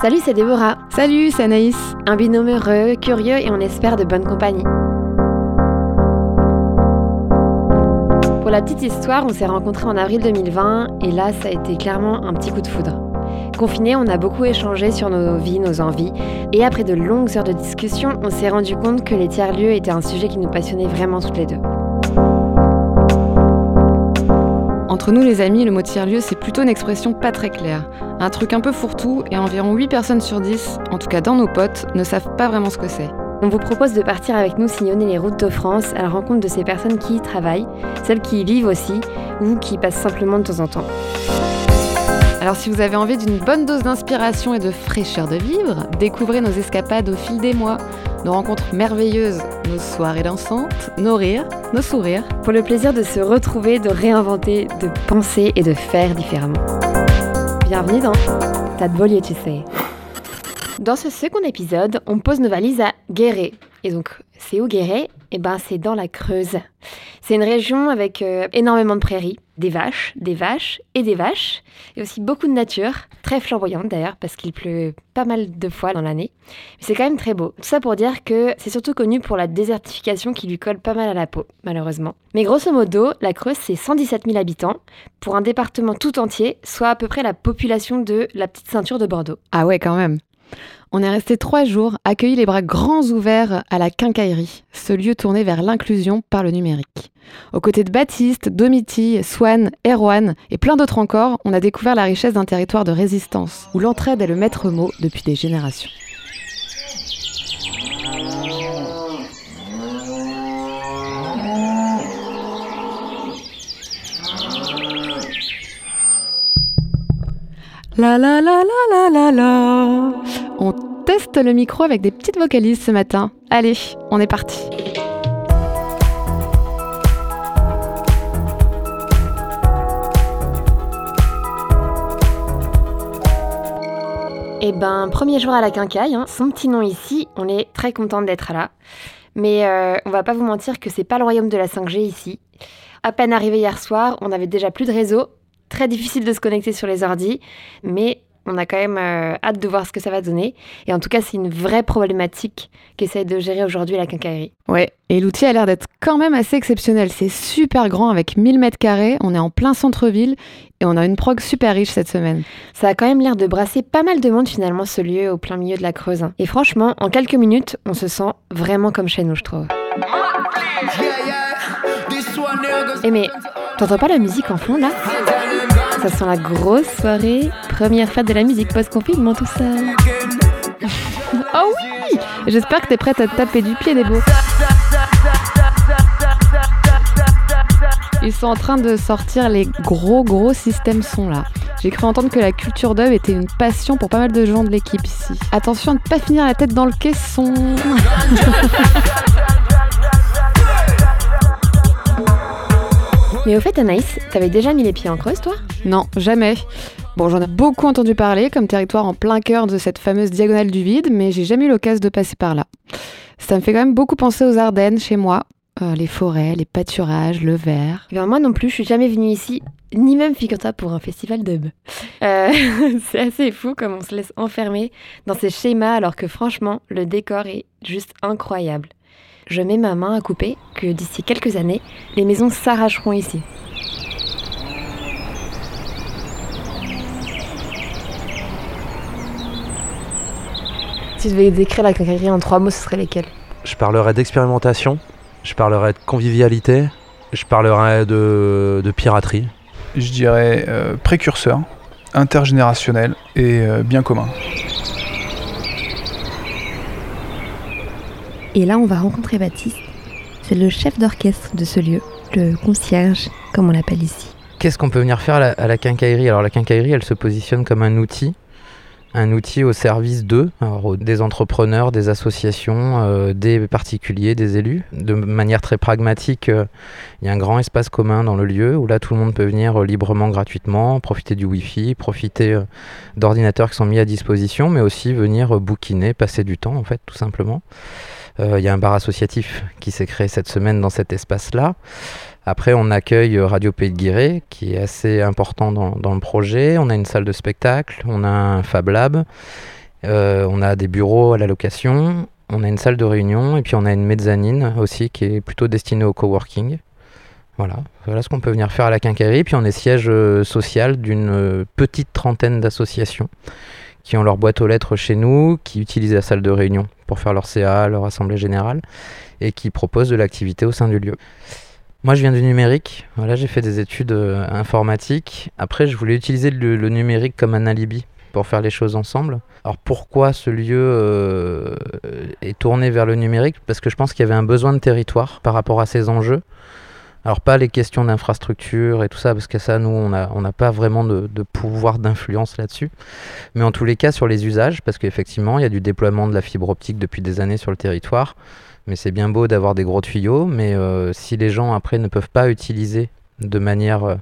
Salut, c'est Déborah. Salut, c'est Anaïs. Un binôme heureux, curieux et on espère de bonne compagnie. Pour la petite histoire, on s'est rencontrés en avril 2020 et là, ça a été clairement un petit coup de foudre. Confinés, on a beaucoup échangé sur nos vies, nos envies, et après de longues heures de discussion, on s'est rendu compte que les tiers-lieux étaient un sujet qui nous passionnait vraiment toutes les deux. Entre nous les amis, le mot tiers-lieu, c'est plutôt une expression pas très claire. Un truc un peu fourre-tout, et environ 8 personnes sur 10, en tout cas dans nos potes, ne savent pas vraiment ce que c'est. On vous propose de partir avec nous sillonner les routes de France à la rencontre de ces personnes qui y travaillent, celles qui y vivent aussi, ou qui passent simplement de temps en temps. Alors si vous avez envie d'une bonne dose d'inspiration et de fraîcheur de vivre, découvrez nos escapades au fil des mois, nos rencontres merveilleuses, nos soirées dansantes, nos rires, nos sourires. Pour le plaisir de se retrouver, de réinventer, de penser et de faire différemment. Bienvenue dans T'as de tu sais. Dans ce second épisode, on pose nos valises à Guéret. Et donc, c'est où Guéret Eh ben, c'est dans la Creuse. C'est une région avec euh, énormément de prairies, des vaches, des vaches et des vaches, et aussi beaucoup de nature, très flamboyante d'ailleurs, parce qu'il pleut pas mal de fois dans l'année. Mais c'est quand même très beau. Tout ça pour dire que c'est surtout connu pour la désertification qui lui colle pas mal à la peau, malheureusement. Mais grosso modo, la Creuse, c'est 117 000 habitants, pour un département tout entier, soit à peu près la population de la petite ceinture de Bordeaux. Ah ouais, quand même. On est resté trois jours, accueillis les bras grands ouverts à la quincaillerie, ce lieu tourné vers l'inclusion par le numérique. Aux côtés de Baptiste, Domiti, Swan, Erwan et plein d'autres encore, on a découvert la richesse d'un territoire de résistance, où l'entraide est le maître mot depuis des générations. La la la la la la la. On teste le micro avec des petites vocalises ce matin. Allez, on est parti. Eh ben, premier jour à la quincaille, hein, son petit nom ici, on est très contente d'être là. Mais euh, on va pas vous mentir que c'est pas le royaume de la 5G ici. À peine arrivé hier soir, on avait déjà plus de réseau, très difficile de se connecter sur les ordis, mais on a quand même euh, hâte de voir ce que ça va donner. Et en tout cas, c'est une vraie problématique qu'essaie de gérer aujourd'hui la quincaillerie. Ouais, et l'outil a l'air d'être quand même assez exceptionnel. C'est super grand avec 1000 mètres carrés. On est en plein centre-ville et on a une prog super riche cette semaine. Ça a quand même l'air de brasser pas mal de monde finalement ce lieu au plein milieu de la Creuse. Et franchement, en quelques minutes, on se sent vraiment comme chez nous, je trouve. Et mais, t'entends pas la musique en fond là? Ça sent la grosse soirée, première fête de la musique post-confinement, tout ça. oh oui J'espère que t'es prête à taper du pied, Débo. Ils sont en train de sortir les gros gros systèmes son là. J'ai cru entendre que la culture dub était une passion pour pas mal de gens de l'équipe ici. Attention à ne pas finir la tête dans le caisson. Mais au fait, Anaïs, t'avais déjà mis les pieds en Creuse, toi? Non, jamais. Bon, j'en ai beaucoup entendu parler comme territoire en plein cœur de cette fameuse diagonale du vide, mais j'ai jamais eu l'occasion de passer par là. Ça me fait quand même beaucoup penser aux Ardennes chez moi. Euh, les forêts, les pâturages, le verre. Eh moi non plus, je suis jamais venue ici, ni même figure pour un festival dub. Euh, c'est assez fou comme on se laisse enfermer dans ces schémas alors que franchement, le décor est juste incroyable je mets ma main à couper que d'ici quelques années, les maisons s'arracheront ici. Si tu devais décrire la quincaillerie en trois mots, ce serait lesquels? Je parlerais d'expérimentation, je parlerais de convivialité, je parlerais de, piraterie. Je dirais euh, précurseur, intergénérationnel et euh, bien commun. Et là, on va rencontrer Baptiste. C'est le chef d'orchestre de ce lieu, le concierge, comme on l'appelle ici. Qu'est-ce qu'on peut venir faire à la, quincaillerie? Alors la quincaillerie, elle se positionne comme un outil, un outil au service d'eux, des entrepreneurs, des associations, euh, des particuliers, des élus. De manière très pragmatique, euh, il y a un grand espace commun dans le lieu où là tout le monde peut venir euh, librement, gratuitement, profiter du Wi-Fi, profiter d'ordinateurs qui sont mis à disposition, mais aussi venir bouquiner, passer du temps en fait, tout simplement. Euh, il y a un bar associatif qui s'est créé cette semaine dans cet espace-là. Après, on accueille Radio Pays de Guiré, qui est assez important dans, le projet. On a une salle de spectacle, on a un Fab Lab. on a des bureaux à la location, on a une salle de réunion et puis on a une mezzanine aussi qui est plutôt destinée au coworking. Voilà, voilà ce qu'on peut venir faire à la quincaillerie. Puis on est siège social d'une petite trentaine d'associations qui ont leur boîte aux lettres chez nous, qui utilisent la salle de réunion pour faire leur CA, leur assemblée générale, et qui proposent de l'activité au sein du lieu. Moi, je viens du numérique. Voilà, j'ai fait des études euh, informatiques. Après, je voulais utiliser le, numérique comme un alibi pour faire les choses ensemble. Alors pourquoi ce lieu euh, est tourné vers le numérique? Parce que je pense qu'il y avait un besoin de territoire par rapport à ces enjeux. Alors pas les questions d'infrastructure et tout ça, parce que ça, nous, on n'a pas vraiment de, pouvoir d'influence là-dessus. Mais en tous les cas, sur les usages, parce qu'effectivement, il y a du déploiement de la fibre optique depuis des années sur le territoire. Mais c'est bien beau d'avoir des gros tuyaux, mais euh, si les gens après ne peuvent pas utiliser de manière euh,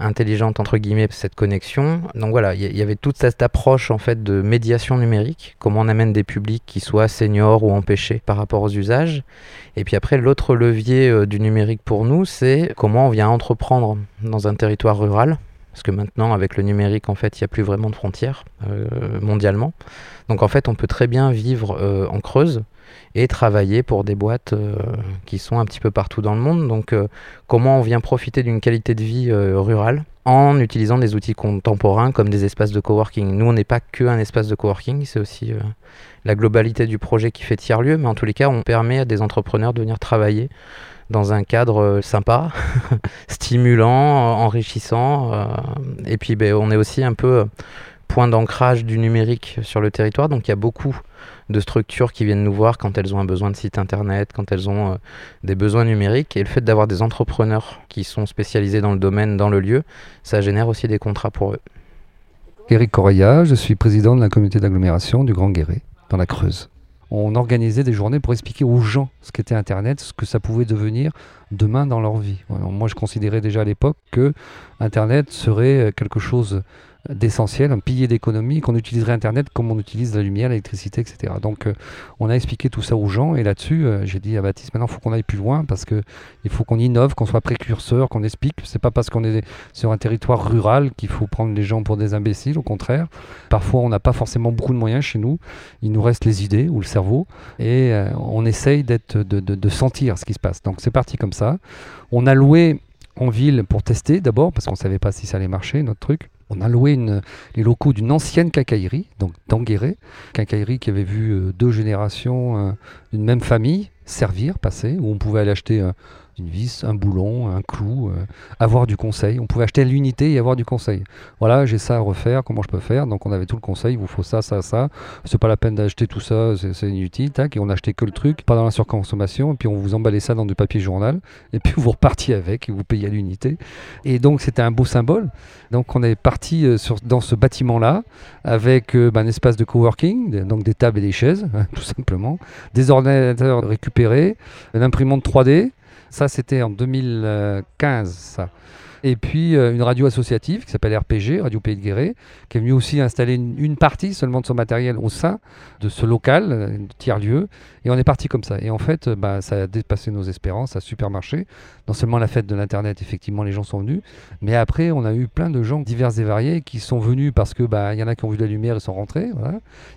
intelligente entre guillemets cette connexion. Donc voilà, il y, avait toute cette approche en fait de médiation numérique, comment on amène des publics qui soient seniors ou empêchés par rapport aux usages. Et puis après l'autre levier euh, du numérique pour nous, c'est comment on vient entreprendre dans un territoire rural. Parce que maintenant, avec le numérique, en fait, il n'y a plus vraiment de frontières euh, mondialement. Donc en fait, on peut très bien vivre euh, en Creuse et travailler pour des boîtes euh, qui sont un petit peu partout dans le monde. Donc euh, comment on vient profiter d'une qualité de vie euh, rurale en utilisant des outils contemporains comme des espaces de coworking. Nous, on n'est pas que un espace de coworking, c'est aussi la globalité du projet qui fait tiers-lieu, mais en tous les cas, on permet à des entrepreneurs de venir travailler dans un cadre sympa, stimulant, enrichissant. et puis, ben, on est aussi un peu point d'ancrage du numérique sur le territoire, donc il y a beaucoup de structures qui viennent nous voir quand elles ont un besoin de site internet, quand elles ont euh, des besoins numériques. Et le fait d'avoir des entrepreneurs qui sont spécialisés dans le domaine, dans le lieu, ça génère aussi des contrats pour eux. Eric Correa, je suis président de la communauté d'agglomération du Grand Guéret, dans la Creuse. On organisait des journées pour expliquer aux gens ce qu'était Internet, ce que ça pouvait devenir demain dans leur vie. moi, je considérais déjà à l'époque que Internet serait euh, quelque chose d'essentiel, un pilier d'économie, qu'on utiliserait Internet comme on utilise la lumière, l'électricité, etc. Donc euh, on a expliqué tout ça aux gens et là-dessus, euh, j'ai dit à Baptiste, maintenant il faut qu'on aille plus loin parce qu'il faut qu'on innove, qu'on soit précurseur, qu'on explique. C'est pas parce qu'on est sur un territoire rural qu'il faut prendre les gens pour des imbéciles, au contraire. Parfois on n'a pas forcément beaucoup de moyens chez nous, il nous reste les idées ou le cerveau et euh, on essaye de, de sentir ce qui se passe. Donc c'est parti comme ça. On a loué en ville pour tester d'abord parce qu'on ne savait pas si ça allait marcher, notre truc on a loué les locaux d'une ancienne quincaillerie, donc d'Anguéré, quincaillerie qui avait vu euh, deux générations euh, d'une même famille servir, passer, où on pouvait aller acheter euh, une vis, un boulon, un clou, euh, avoir du conseil. On pouvait acheter l'unité et avoir du conseil. Voilà, j'ai ça à refaire, comment je peux faire? Donc on avait tout le conseil, il vous faut ça, ça, ça. C'est pas la peine d'acheter tout ça, c'est inutile. Tac, et on achetait que le truc, pas dans la surconsommation, et puis on vous emballait ça dans du papier journal, et puis vous repartiez avec, et vous payez à l'unité. Et donc c'était un beau symbole. Donc on est parti euh, dans ce bâtiment-là, avec euh, ben, un espace de coworking, donc des tables et des chaises, tout simplement, des ordinateurs récupérés, une imprimante 3D, ça, c'était en 2015, ça. Et puis euh, une radio associative qui s'appelle RPG, Radio Pays de Guéret, qui est venue aussi installer une, partie seulement de son matériel au sein de ce local, un tiers-lieu. Et on est parti comme ça. Et en fait, euh, bah, ça a dépassé nos espérances, ça a super marché. Non seulement la fête de l'Internet, effectivement, les gens sont venus, mais après, on a eu plein de gens divers et variés qui sont venus parce que bah, y en a qui ont vu la lumière et sont rentrés.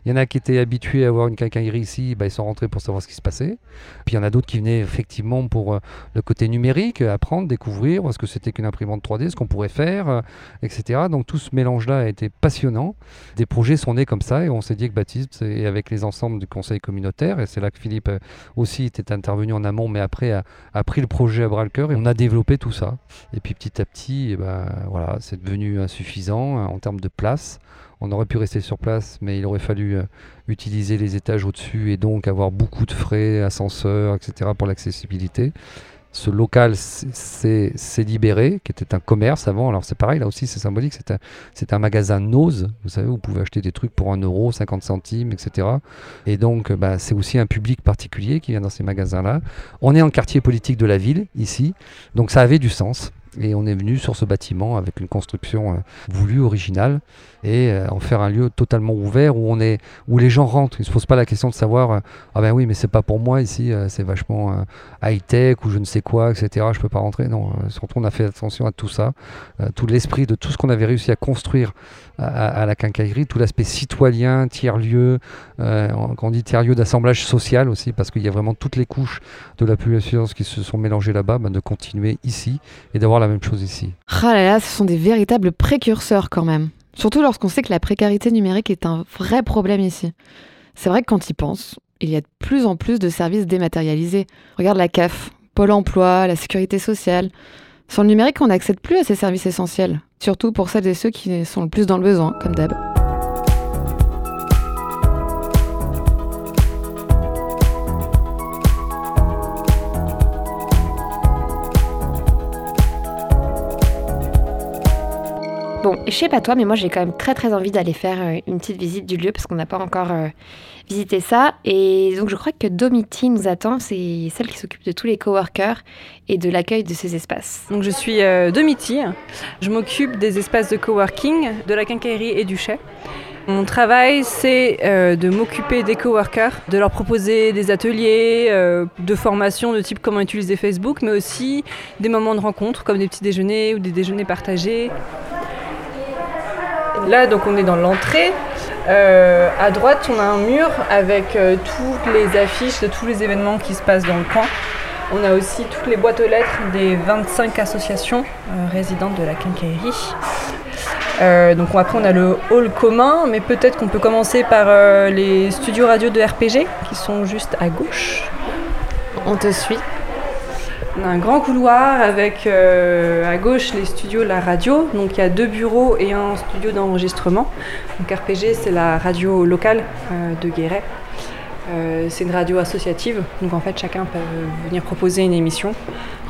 Il y en a qui étaient habitués à avoir une quincaillerie ici, bah, ils sont rentrés pour savoir ce qui se passait. Puis il y en a d'autres qui venaient effectivement pour euh, le côté numérique, apprendre, découvrir, ce que c'était qu'une imprimante 3D, ce qu'on pourrait faire, euh, etc. Donc tout ce mélange-là a été passionnant. Des projets sont nés comme ça et on s'est dit que Baptiste, et avec les ensembles du conseil communautaire, et c'est là Philippe euh, aussi était intervenu en amont, mais après a, pris le projet à bras le cœur et on a développé tout ça. Et puis petit à petit, eh ben, voilà, c'est devenu insuffisant hein, en termes de place. On aurait pu rester sur place, mais il aurait fallu euh, utiliser les étages au-dessus et donc avoir beaucoup de frais, ascenseurs, etc. pour l'accessibilité ce local s'est libéré, qui était un commerce avant. Alors c'est pareil, là aussi c'est symbolique, c'est un, magasin Nose, vous savez, vous pouvez acheter des trucs pour 1 euro, 50 centimes, etc. Et donc bah, c'est aussi un public particulier qui vient dans ces magasins-là. On est en quartier politique de la ville, ici, donc ça avait du sens. Et on est venu sur ce bâtiment avec une construction euh, voulue, originale, et euh, en faire un lieu totalement ouvert où, on est, où les gens rentrent. Ils ne se posent pas la question de savoir euh, Ah ben oui, mais c'est pas pour moi ici, c'est vachement high-tech ou je ne sais quoi, etc. Je peux pas rentrer. Non, surtout on a fait attention à tout ça, tout l'esprit de tout ce qu'on avait réussi à construire à, la quincaillerie, tout l'aspect citoyen, tiers-lieu, quand on dit tiers-lieu d'assemblage social aussi, parce qu'il y a vraiment toutes les couches de la population qui se sont mélangées là-bas, ben, de continuer ici et d'avoir même chose ici. Ah là là, ce sont des véritables précurseurs quand même. Surtout lorsqu'on sait que la précarité numérique est un vrai problème ici. C'est vrai que quand y pense, il y a de plus en plus de services dématérialisés. Regarde la CAF, Pôle emploi, la sécurité sociale. Sans le numérique, on n'accède plus à ces services essentiels, surtout pour celles et ceux qui sont le plus dans le besoin, comme d'hab. Bon, je sais pas toi, mais moi j'ai quand même très très envie d'aller faire euh, une petite visite du lieu parce qu'on n'a pas encore euh, visité ça. Et donc je crois que Domiti nous attend, c'est celle qui s'occupe de tous les coworkers et de l'accueil de ces espaces. Donc je suis euh, Domiti, je m'occupe des espaces de coworking, de la quincaillerie et du chai. Mon travail, c'est de m'occuper des coworkers, de leur proposer des ateliers de formation de type comment utiliser Facebook, mais aussi des moments de rencontre comme des petits déjeuners ou des déjeuners partagés. Là, donc, on est dans l'entrée. Euh, à droite, on a un mur avec euh, toutes les affiches de tous les événements qui se passent dans le coin. On a aussi toutes les boîtes aux lettres des 25 associations euh, résidentes de la quincaillerie. donc après on a le hall commun, mais peut-être qu'on peut commencer par les studios radio de RPG qui sont juste à gauche. On te suit. Un grand couloir avec euh, à gauche les studios la radio. Donc il y a deux bureaux et un studio d'enregistrement. Donc RPG c'est la radio locale euh, de Guéret. Euh, c'est une radio associative, donc en fait chacun peut venir proposer une émission.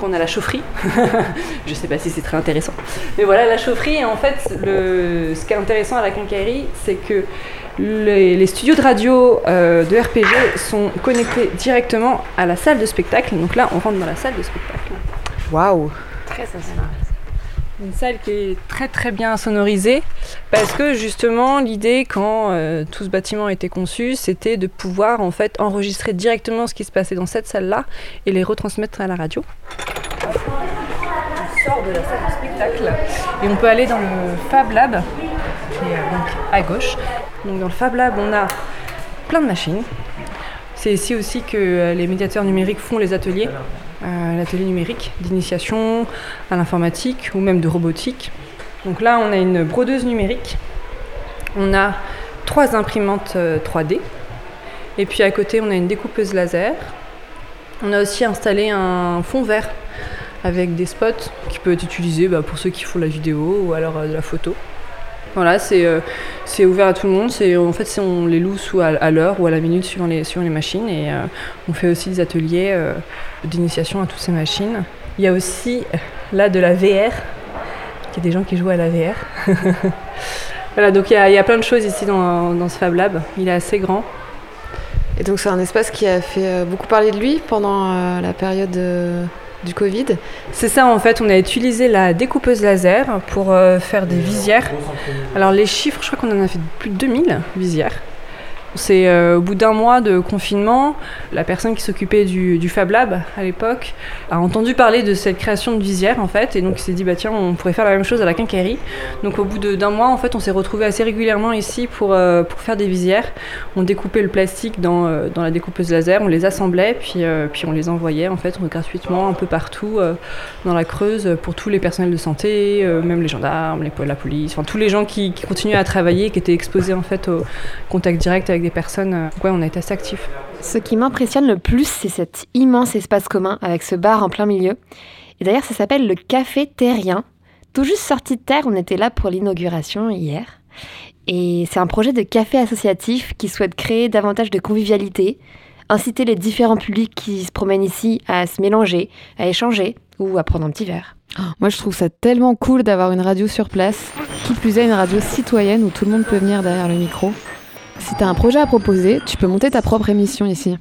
On a la chaufferie, je ne sais pas si c'est très intéressant, mais voilà la chaufferie. en fait, ce qui est intéressant à la quincaillerie, c'est que les, studios de radio euh, de RPG sont connectés directement à la salle de spectacle. Donc là, on rentre dans la salle de spectacle. Waouh Très sympa. Une salle qui est très très bien sonorisée parce que justement l'idée quand euh, tout ce bâtiment a été conçu c'était de pouvoir en fait enregistrer directement ce qui se passait dans cette salle là et les retransmettre à la radio. On sort de la salle de spectacle et on peut aller dans le Fab Lab qui est donc à gauche donc dans le Fab Lab, on a plein de machines. C'est ici aussi que euh, les médiateurs numériques font les ateliers, euh, l'atelier numérique d'initiation à l'informatique ou même de robotique. Donc là, on a une brodeuse numérique, on a trois imprimantes 3D, euh, et puis à côté, on a une découpeuse laser. On a aussi installé un fond vert avec des spots qui peut être utilisé bah, pour ceux qui font la vidéo ou alors de la photo. Voilà, euh, c'est ouvert à tout le monde. En fait, on les loue sous à, l'heure ou à la minute suivant les, machines. Et euh, on fait aussi des ateliers euh, d'initiation à toutes ces machines. Il y a aussi là de la VR. Il y a des gens qui jouent à la VR. voilà, donc il y, a, plein de choses ici dans, dans ce Fab Lab. Il est assez grand. Et donc c'est un espace qui a fait beaucoup parler de lui pendant la période du Covid. C'est ça en fait, on a utilisé la découpeuse laser pour euh, faire des visières. Alors les chiffres, je crois qu'on en a fait plus de 2000 visières. C'est euh, au bout d'un mois de confinement, la personne qui s'occupait du, Fab Lab à l'époque a entendu parler de cette création de visière en fait, et donc il s'est dit bah tiens on pourrait faire la même chose à la quincaillerie. Donc au bout d'un mois en fait on s'est retrouvé assez régulièrement ici pour, euh, pour faire des visières. On découpait le plastique dans, euh, dans la découpeuse laser, on les assemblait puis, puis on les envoyait en fait gratuitement un peu partout dans la Creuse pour tous les personnels de santé, même les gendarmes, les, la police, enfin tous les gens qui, qui continuaient à travailler, qui étaient exposés en fait au contact direct avec des personnes. Euh, ouais, on est assez actifs. Ce qui m'impressionne le plus, c'est cet immense espace commun avec ce bar en plein milieu. Et d'ailleurs, ça s'appelle le Café Terrien. Tout juste sorti de terre, on était là pour l'inauguration hier. Et c'est un projet de café associatif qui souhaite créer davantage de convivialité, inciter les différents publics qui se promènent ici à se mélanger, à échanger ou à prendre un petit verre. moi, je trouve ça tellement cool d'avoir une radio sur place, qui plus est une radio citoyenne où tout le monde peut venir derrière le micro. Si t'as un projet à proposer, tu peux monter ta propre émission ici.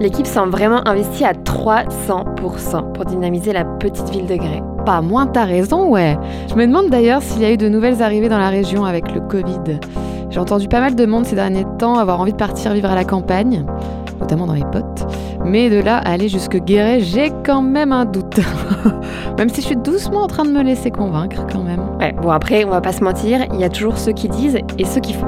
L'équipe semble vraiment investie à 300% pour dynamiser la petite ville de Grès. Pas moins, t'as raison, ouais. Je me demande d'ailleurs s'il y a eu de nouvelles arrivées dans la région avec le Covid. J'ai entendu pas mal de monde ces derniers temps avoir envie de partir vivre à la campagne notamment dans les potes. Mais de là à aller jusque Guéret, j'ai quand même un doute. même si je suis doucement en train de me laisser convaincre quand même. Ouais, bon après, on va pas se mentir, il y a toujours ceux qui disent et ceux qui font.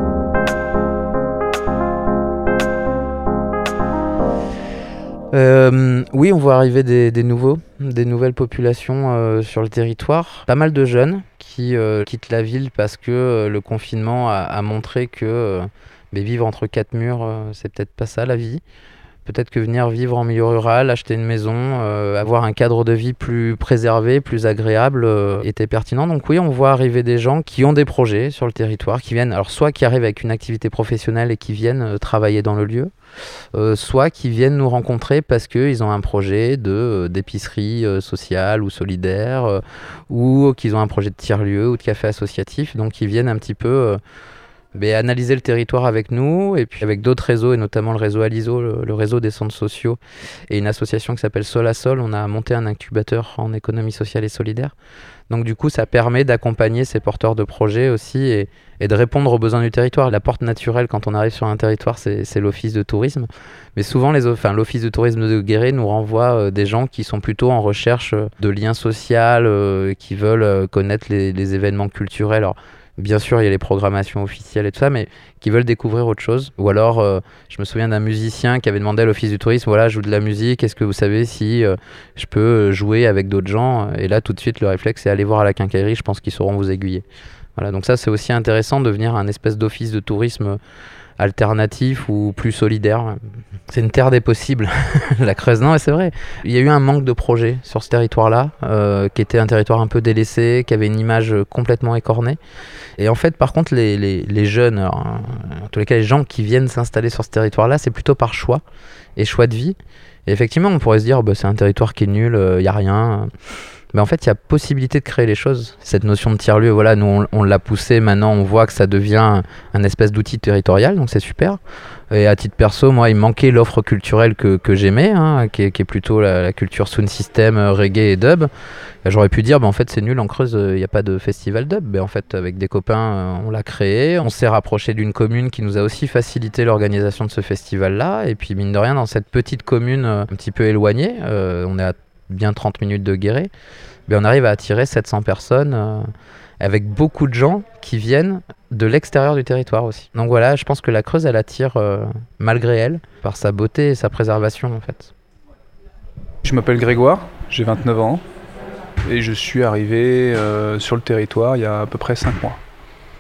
Euh, oui, on voit arriver des, des nouveaux, des nouvelles populations euh, sur le territoire. Pas mal de jeunes qui euh, quittent la ville parce que euh, le confinement a, a montré que euh, mais vivre entre quatre murs, euh, c'est peut-être pas ça la vie. Peut-être que venir vivre en milieu rural, acheter une maison, euh, avoir un cadre de vie plus préservé, plus agréable euh, était pertinent. Donc oui, on voit arriver des gens qui ont des projets sur le territoire, qui viennent, alors soit qui arrivent avec une activité professionnelle et qui viennent travailler dans le lieu, soit qui viennent nous rencontrer parce qu'ils ont un projet de d'épicerie sociale ou solidaire, ou qu'ils ont un projet de tiers-lieu ou de café associatif. Donc ils viennent un petit peu analyser le territoire avec nous et puis avec d'autres réseaux et notamment le réseau Aliso, le, réseau des centres sociaux et une association qui s'appelle Sol à Sol. On a monté un incubateur en économie sociale et solidaire. Donc du coup, ça permet d'accompagner ces porteurs de projets aussi et, de répondre aux besoins du territoire. La porte naturelle quand on arrive sur un territoire, c'est l'office de tourisme. Mais souvent, o- enfin, l'office de tourisme de Guéret nous renvoie euh, des gens qui sont plutôt en recherche euh, de liens sociaux, euh, qui veulent connaître les, événements culturels. Bien sûr, il y a les programmations officielles et tout ça, mais qui veulent découvrir autre chose. Ou alors, euh, je me souviens d'un musicien qui avait demandé à l'office du tourisme, voilà, je joue de la musique, est-ce que vous savez si euh, je peux euh, jouer avec d'autres gens? Et là, tout de suite, le réflexe, c'est aller voir à la quincaillerie, je pense qu'ils sauront vous aiguiller. Voilà, donc ça, c'est aussi intéressant de venir à un espèce d'office de tourisme alternatif ou plus solidaire. C'est une terre des possibles, la Creuse. Non, c'est vrai. Il y a eu un manque de projets sur ce territoire-là, euh, qui était un territoire un peu délaissé, qui avait une image euh, complètement écornée. Et en fait, par contre, les, jeunes, euh, en tous les cas, les gens qui viennent s'installer sur ce territoire-là, c'est plutôt par choix et choix de vie. Et effectivement, on pourrait se dire, bah, c'est un territoire qui est nul, il n'y a rien. Mais en fait, il y a possibilité de créer les choses. Cette notion de tiers-lieu, voilà, nous, on, on l'a poussé. Maintenant, on voit que ça devient un, espèce d'outil territorial, donc c'est super. Et à titre perso, moi, il manquait l'offre culturelle que, que j'aimais, hein, qui, est, qui est plutôt la, la culture sound system, euh, reggae et dub. J'aurais pu dire, bah, en fait, c'est nul, en Creuse, il n'y a pas de festival dub. Mais en fait, avec des copains, euh, on l'a créé. On s'est rapproché d'une commune qui nous a aussi facilité l'organisation de ce festival-là. Et puis, mine de rien, dans cette petite commune euh, un petit peu éloignée, euh, on est à bien 30 minutes de Guéret, ben, on arrive à attirer 700 personnes euh, avec beaucoup de gens qui viennent de l'extérieur du territoire aussi. Donc voilà, je pense que la Creuse, elle attire euh, malgré elle par sa beauté et sa préservation en fait. Je m'appelle Grégoire, j'ai 29 ans et je suis arrivé euh, sur le territoire il y a à peu près 5 mois.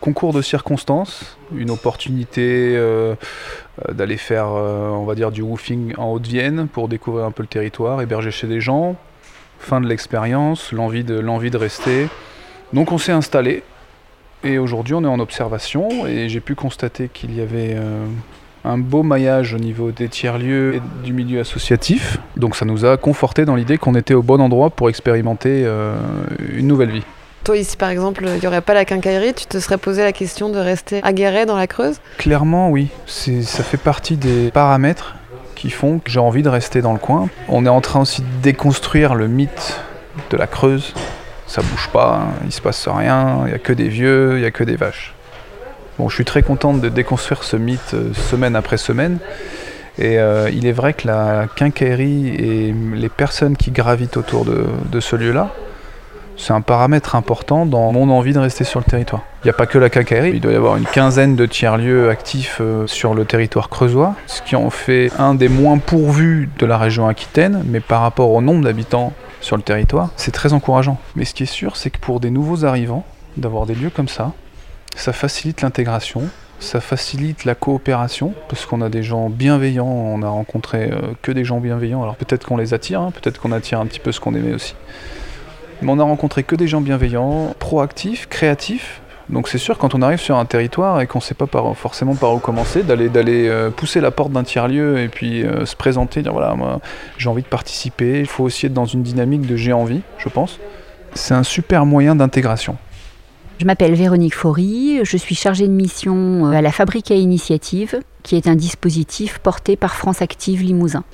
Concours de circonstances, une opportunité euh, euh, d'aller faire, euh, on va dire, du roofing en Haute-Vienne pour découvrir un peu le territoire, héberger chez des gens, fin de l'expérience, l'envie de, l'envie de rester. Donc on s'est installé et aujourd'hui on est en observation et j'ai pu constater qu'il y avait un beau maillage au niveau des tiers-lieux et du milieu associatif. Donc ça nous a conforté dans l'idée qu'on était au bon endroit pour expérimenter une nouvelle vie. Toi, ici, par exemple, il n'y aurait pas la quincaillerie, tu te serais posé la question de rester à Guéret dans la Creuse? Clairement, oui. Ça fait partie des paramètres qui font que j'ai envie de rester dans le coin. On est en train aussi de déconstruire le mythe de la Creuse. Ça bouge pas, hein, il se passe rien, il n'y a que des vieux, il n'y a que des vaches. Bon, je suis très contente de déconstruire ce mythe euh, semaine après semaine. Et euh, il est vrai que la quincaillerie et les personnes qui gravitent autour de ce lieu-là, c'est un paramètre important dans mon envie de rester sur le territoire. Il n'y a pas que la quincaillerie, il doit y avoir une quinzaine de tiers-lieux actifs euh, sur le territoire creusois, ce qui en fait un des moins pourvus de la région Aquitaine, mais par rapport au nombre d'habitants sur le territoire, c'est très encourageant. Mais ce qui est sûr, c'est que pour des nouveaux arrivants, d'avoir des lieux comme ça, ça facilite l'intégration, ça facilite la coopération, parce qu'on a des gens bienveillants, on a rencontré euh, que des gens bienveillants, alors peut-être qu'on les attire, hein, peut-être qu'on attire un petit peu ce qu'on aimait aussi. Mais on a rencontré que des gens bienveillants, proactifs, créatifs. Donc c'est sûr, quand on arrive sur un territoire et qu'on ne sait pas forcément par où commencer, d'aller d'aller euh, pousser la porte d'un tiers-lieu et puis euh, se présenter, dire voilà, moi j'ai envie de participer. Il faut aussi être dans une dynamique de j'ai envie, je pense. C'est un super moyen d'intégration. Je m'appelle Véronique Faury, je suis chargée de mission euh, à la Fabrique à Initiative. Qui est un dispositif porté par France Active Limousin.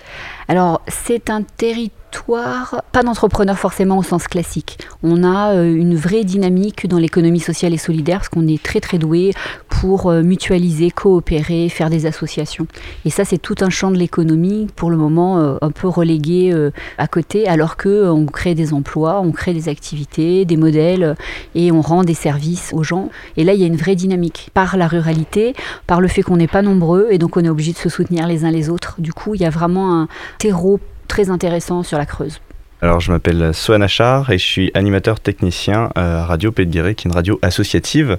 Alors, c'est un territoire, pas d'entrepreneurs forcément au sens classique. On a euh, une vraie dynamique dans l'économie sociale et solidaire parce qu'on est très très doué pour euh, mutualiser, coopérer, faire des associations. Et ça, c'est tout un champ de l'économie pour le moment euh, un peu relégué à côté, alors que on crée des emplois, on crée des activités, des modèles et on rend des services aux gens. Et là, il y a une vraie dynamique par la ruralité, par le fait qu'on n'est pas nombreux et donc on est obligé de se soutenir les uns les autres. Du coup, il y a vraiment un terreau très intéressant sur la Creuse. Alors, je m'appelle Swan Achard et je suis animateur technicien à Radio Pays qui est une radio associative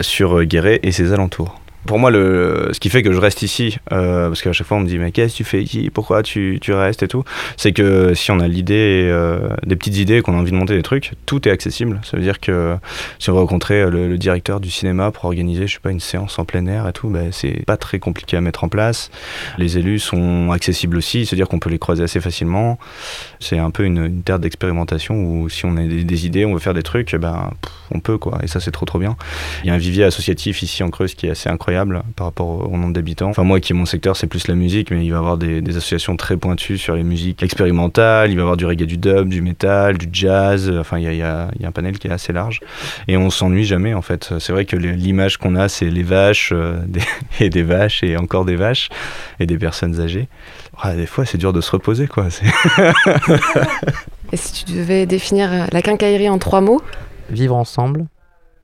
sur Guéret et ses alentours pour moi, le, ce qui fait que je reste ici, euh, parce qu'à chaque fois on me dit mais qu'est-ce que tu fais ici, pourquoi tu, tu restes et tout, c'est que si on a l'idée, euh, des petites idées, qu'on a envie de monter des trucs, tout est accessible. Ça veut dire que si on veut rencontrer le, directeur du cinéma pour organiser, je sais pas, une séance en plein air et tout, ben, c'est pas très compliqué à mettre en place. Les élus sont accessibles aussi, c'est-à-dire qu'on peut les croiser assez facilement. C'est un peu une, terre d'expérimentation où si on a des, idées, on veut faire des trucs, ben on peut quoi. Et ça c'est trop trop bien. Il y a un vivier associatif ici en Creuse qui est assez incroyable par rapport au nombre d'habitants. Enfin, moi qui est mon secteur, c'est plus la musique, mais il va y avoir des, associations très pointues sur les musiques expérimentales. Il va y avoir du reggae, du dub, du metal, du jazz. Enfin, il y a, un panel qui est assez large. Et on s'ennuie jamais, en fait. C'est vrai que l'image qu'on a, c'est les vaches, euh, et des vaches, et encore des vaches, et des personnes âgées. des fois, c'est dur de se reposer, quoi. et si tu devais définir la quincaillerie en trois mots? Vivre ensemble,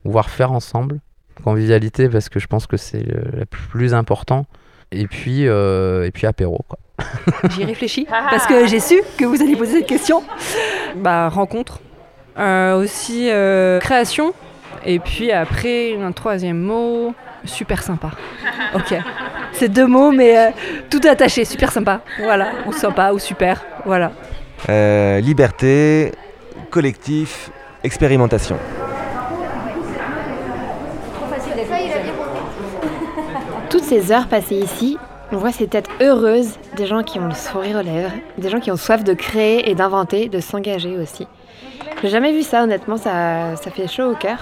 voire faire ensemble, convivialité parce que je pense que c'est le, plus important. Et puis, euh, et puis apéro, quoi. J'y réfléchis parce que j'ai su que vous alliez poser cette question. Bah, rencontre. Euh, aussi euh, création. Et puis après, un troisième mot, super sympa. Ok. C'est deux mots, mais tout attaché, super sympa. Voilà, ou sympa ou super. Voilà. liberté, collectif, expérimentation. Ces heures passées ici, on voit ces têtes heureuses, des gens qui ont le sourire aux lèvres, des gens qui ont soif de créer et d'inventer, de s'engager aussi. J'ai jamais vu ça, honnêtement, ça, ça fait chaud au cœur.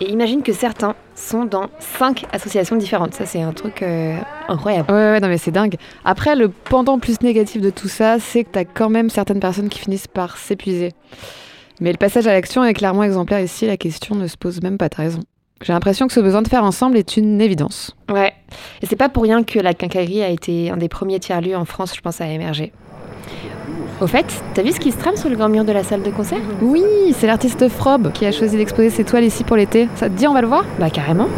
Et imagine que certains sont dans cinq associations différentes. Ça, c'est un truc euh, incroyable. Ouais, ouais, non, mais c'est dingue. Après, le pendant plus négatif de tout ça, c'est que tu as quand même certaines personnes qui finissent par s'épuiser. Mais le passage à l'action est clairement exemplaire ici. La question ne se pose même pas, t'as raison. J'ai l'impression que ce besoin de faire ensemble est une évidence. Ouais, et c'est pas pour rien que la quincaillerie a été un des premiers tiers-lieux en France, je pense, à émerger. Au fait, t'as vu ce qui se trame sur le grand mur de la salle de concert? Oui, c'est l'artiste Frob qui a choisi d'exposer ses toiles ici pour l'été. Ça te dit, on va le voir? Bah carrément.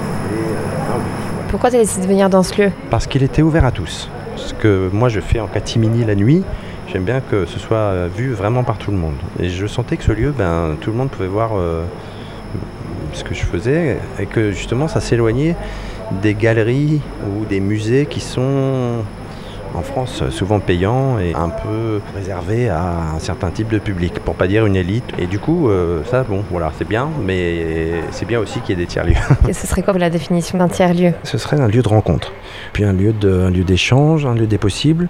Pourquoi t'as décidé de venir dans ce lieu? Parce qu'il était ouvert à tous. Ce que moi je fais en catimini la nuit, j'aime bien que ce soit vu vraiment par tout le monde. Et je sentais que ce lieu, ben, tout le monde pouvait voir euh, ce que je faisais et que justement ça s'éloignait des galeries ou des musées qui sont en France souvent payants et un peu réservés à un certain type de public, pour pas dire une élite. Et du coup, euh, ça, bon, voilà, c'est bien, mais c'est bien aussi qu'il y ait des tiers-lieux. Et ce serait quoi la définition d'un tiers-lieu? Ce serait un lieu de rencontre, puis un lieu d'échange, un lieu des possibles.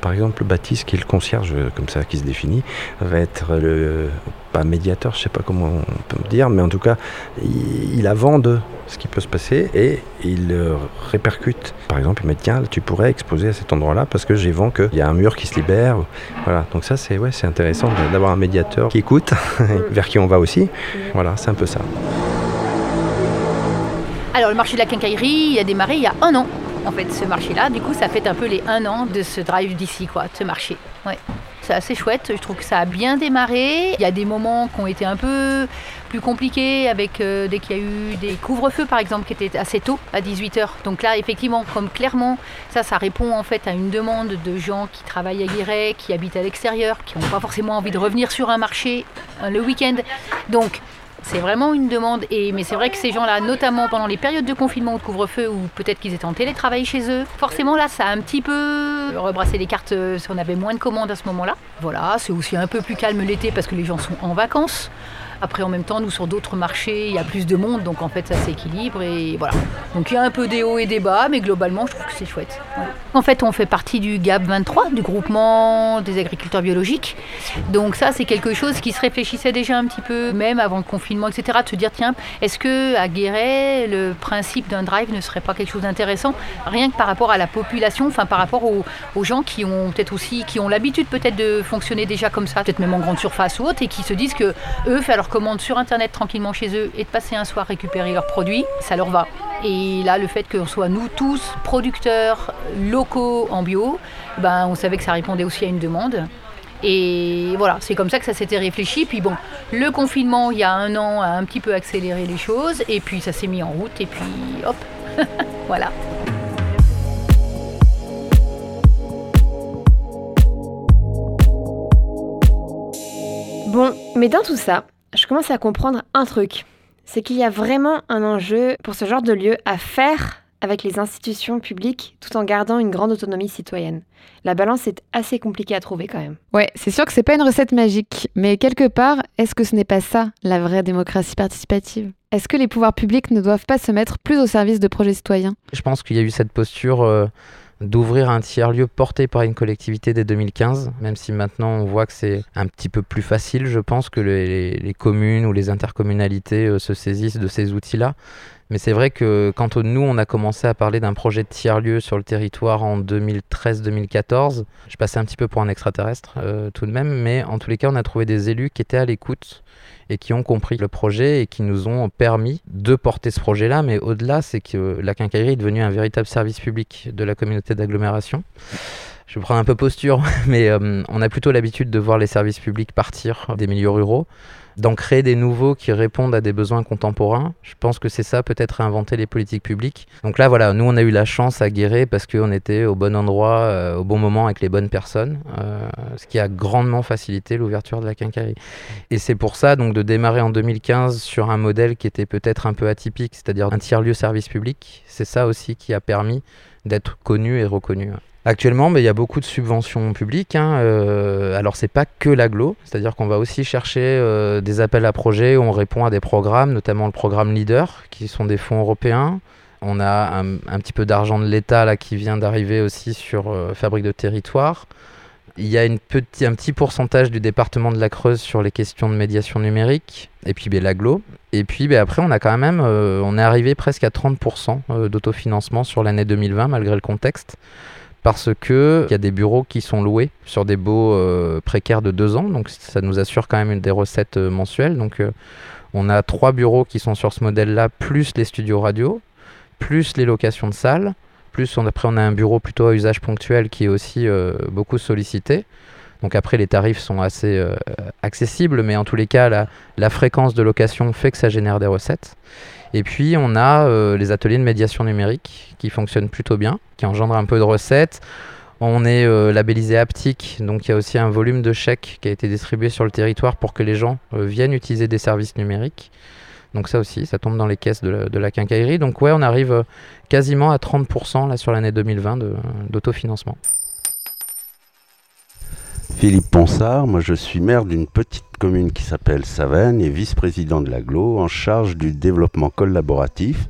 Par exemple, Baptiste, qui est le concierge, comme ça, qui se définit, va être le pas médiateur, je sais pas comment on peut me dire, mais en tout cas, il, il a vent de ce qui peut se passer et il répercute. Par exemple, il me dit tiens, tu pourrais exposer à cet endroit-là parce que j'ai vent qu'il y a un mur qui se libère. Voilà, donc ça c'est ouais, c'est intéressant d'avoir un médiateur qui écoute, vers qui on va aussi. Voilà, c'est un peu ça. Alors le marché de la quincaillerie, il a démarré il y a un an. En fait, ce marché-là, du coup, ça fait un peu les un an de ce drive d'ici, quoi, de ce marché. Ouais c'est assez chouette. Je trouve que ça a bien démarré. Il y a des moments qui ont été un peu plus compliqués avec euh, dès qu'il y a eu des couvre-feux par exemple qui étaient assez tôt à 18h. Donc là effectivement comme clairement ça ça répond en fait à une demande de gens qui travaillent à Guéret, qui habitent à l'extérieur, qui n'ont pas forcément envie de revenir sur un marché euh, le week-end. Donc c'est vraiment une demande. Et, mais c'est vrai que ces gens-là, notamment pendant les périodes de confinement ou de couvre-feu, ou peut-être qu'ils étaient en télétravail chez eux, forcément là, ça a un petit peu rebrassé les cartes euh, si on avait moins de commandes à ce moment-là. Voilà, c'est aussi un peu plus calme l'été parce que les gens sont en vacances. Après, en même temps, nous, sur d'autres marchés, il y a plus de monde, donc en fait, ça s'équilibre. Et voilà. Donc il y a un peu des hauts et des bas, mais globalement, je trouve que c'est chouette. En fait, on fait partie du GAP 23, du groupement des agriculteurs biologiques. Donc ça, c'est quelque chose qui se réfléchissait déjà un petit peu, même avant le confinement, etc., de se dire, tiens, est-ce que à Guéret, le principe d'un drive ne serait pas quelque chose d'intéressant, rien que par rapport à la population, enfin par rapport aux, aux gens qui ont peut-être aussi, qui ont l'habitude peut-être de fonctionner déjà comme ça, peut-être même en grande surface ou autre, et qui se disent que eux, faire leur commande sur Internet tranquillement chez eux et de passer un soir récupérer leurs produits, ça leur va. Et là, le fait qu'on soit nous tous producteurs locaux en bio, ben, on savait que ça répondait aussi à une demande. Et voilà, c'est comme ça que ça s'était réfléchi. Puis bon, le confinement, il y a un an, a un petit peu accéléré les choses. Et puis ça s'est mis en route. Et puis hop, voilà. Bon, mais dans tout ça, je commence à comprendre un truc. C'est qu'il y a vraiment un enjeu pour ce genre de lieu à faire avec les institutions publiques tout en gardant une grande autonomie citoyenne. La balance est assez compliquée à trouver quand même. Ouais, c'est sûr que c'est pas une recette magique, mais quelque part, est-ce que ce n'est pas ça la vraie démocratie participative? Est-ce que les pouvoirs publics ne doivent pas se mettre plus au service de projets citoyens? Je pense qu'il y a eu cette posture euh, d'ouvrir un tiers-lieu porté par une collectivité dès 2015, même si maintenant on voit que c'est un petit peu plus facile, je pense, que les, communes ou les intercommunalités euh, se saisissent de ces outils-là. Mais c'est vrai que quand nous, on a commencé à parler d'un projet de tiers-lieu sur le territoire en 2013-2014, je passais un petit peu pour un extraterrestre euh, tout de même, mais en tous les cas, on a trouvé des élus qui étaient à l'écoute et qui ont compris le projet et qui nous ont permis de porter ce projet-là. Mais au-delà, c'est que la quincaillerie est devenue un véritable service public de la communauté d'agglomération. Je prends un peu posture, mais euh, on a plutôt l'habitude de voir les services publics partir des milieux ruraux, d'en créer des nouveaux qui répondent à des besoins contemporains. Je pense que c'est ça, peut-être réinventer les politiques publiques. Donc là, voilà, nous, on a eu la chance à Guéret parce qu'on était au bon endroit, euh, au bon moment avec les bonnes personnes, euh, ce qui a grandement facilité l'ouverture de la quincaillerie. Et c'est pour ça, donc, de démarrer en 2015 sur un modèle qui était peut-être un peu atypique, c'est-à-dire un tiers-lieu service public. C'est ça aussi qui a permis d'être connu et reconnu. Actuellement, il y a beaucoup de subventions publiques. Hein, euh, alors, c'est pas que l'aglo, c'est-à-dire qu'on va aussi chercher euh, des appels à projets où on répond à des programmes, notamment le programme Leader, qui sont des fonds européens. On a un, petit peu d'argent de l'État qui vient d'arriver aussi sur euh, Fabrique de territoire. Il y a un petit pourcentage du département de la Creuse sur les questions de médiation numérique, et puis ben, l'aglo. Et puis ben, après, on a quand même, euh, on est arrivé presque à 30% euh, d'autofinancement sur l'année 2020, malgré le contexte parce que il y a des bureaux qui sont loués sur des baux euh, précaires de deux ans, donc ça nous assure quand même des recettes euh, mensuelles. Donc euh, on a trois bureaux qui sont sur ce modèle-là, plus les studios radio, plus les locations de salles, plus on, après on a un bureau plutôt à usage ponctuel qui est aussi beaucoup sollicité. Donc après les tarifs sont assez euh, accessibles, mais en tous les cas la, fréquence de location fait que ça génère des recettes. Et puis on a euh, les ateliers de médiation numérique qui fonctionnent plutôt bien, qui engendrent un peu de recettes. On est euh, labellisé Aptic, donc il y a aussi un volume de chèques qui a été distribué sur le territoire pour que les gens viennent utiliser des services numériques. Donc ça aussi, ça tombe dans les caisses de la, quincaillerie. Donc ouais, on arrive quasiment à 30% là sur l'année 2020 de- d'autofinancement. Philippe Ponsard, moi je suis maire d'une petite commune qui s'appelle Savenne et vice-président de l'aglo en charge du développement collaboratif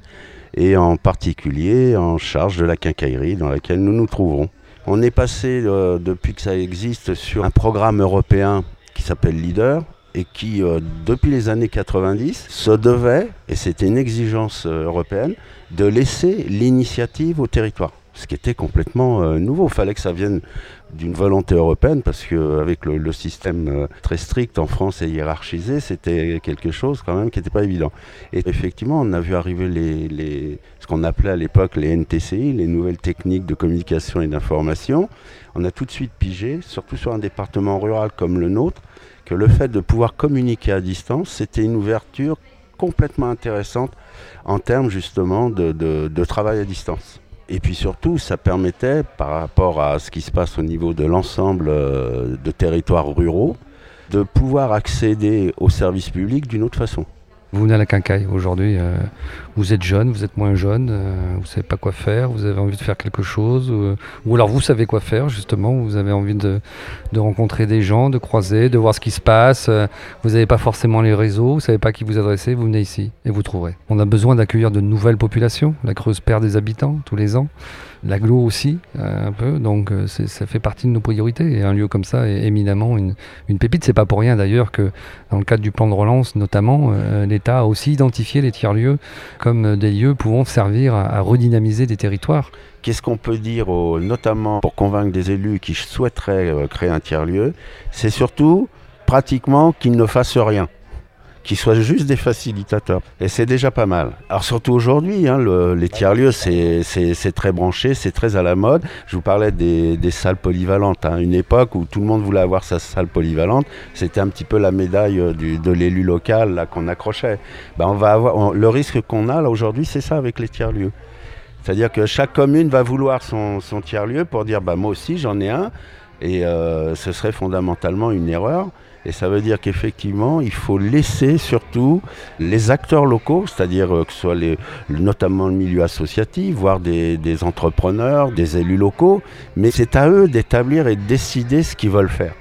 et en particulier en charge de la quincaillerie dans laquelle nous nous trouvons. On est passé euh, depuis que ça existe sur un programme européen qui s'appelle Leader et qui, euh, depuis les années 90, se devait, et c'était une exigence euh, européenne, de laisser l'initiative au territoire. Ce qui était complètement nouveau. Il fallait que ça vienne d'une volonté européenne parce qu'avec le, le système euh, très strict en France et hiérarchisé, c'était quelque chose quand même qui n'était pas évident. Et effectivement, on a vu arriver ce qu'on appelait à l'époque les NTCI, les nouvelles techniques de communication et d'information. On a tout de suite pigé, surtout sur un département rural comme le nôtre, que le fait de pouvoir communiquer à distance, c'était une ouverture complètement intéressante en termes justement de travail à distance. Et puis surtout, ça permettait, par rapport à ce qui se passe au niveau de l'ensemble euh, de territoires ruraux, de pouvoir accéder aux services publics d'une autre façon. Vous venez à la quincaille aujourd'hui, euh, vous êtes jeune, vous êtes moins jeune, euh, vous ne savez pas quoi faire, vous avez envie de faire quelque chose, ou, alors vous savez quoi faire justement, vous avez envie de, de rencontrer des gens, de croiser, de voir ce qui se passe, euh, vous n'avez pas forcément les réseaux, vous ne savez pas qui vous adresser, vous venez ici et vous trouverez. On a besoin d'accueillir de nouvelles populations, la Creuse perd des habitants tous les ans, l'aglo aussi euh, un peu, donc euh, ça fait partie de nos priorités et un lieu comme ça est éminemment une, une pépite. C'est pas pour rien d'ailleurs que dans le cadre du plan de relance notamment, euh, l'État a aussi identifié les tiers-lieux comme des lieux pouvant servir à, redynamiser des territoires. Qu'est-ce qu'on peut dire, aux- notamment pour convaincre des élus qui souhaiteraient créer un tiers-lieu? C'est surtout pratiquement qu'ils ne fassent rien, qu'ils soient juste des facilitateurs. Et c'est déjà pas mal. Alors surtout aujourd'hui, hein, le- les tiers-lieux, c'est très branché, c'est très à la mode. Je vous parlais des, salles polyvalentes. hein. Une époque où tout le monde voulait avoir sa salle polyvalente, c'était un petit peu la médaille euh, de l'élu local qu'on accrochait. Ben, on va avoir, le risque qu'on a là aujourd'hui, c'est ça avec les tiers-lieux. C'est-à-dire que chaque commune va vouloir son, son tiers-lieu pour dire bah, moi aussi j'en ai un, et euh, ce serait fondamentalement une erreur. Et ça veut dire qu'effectivement, il faut laisser surtout les acteurs locaux, c'est-à-dire euh, que ce soit les, notamment le milieu associatif, voire des, des entrepreneurs, des élus locaux, mais c'est à eux d'établir et de décider ce qu'ils veulent faire.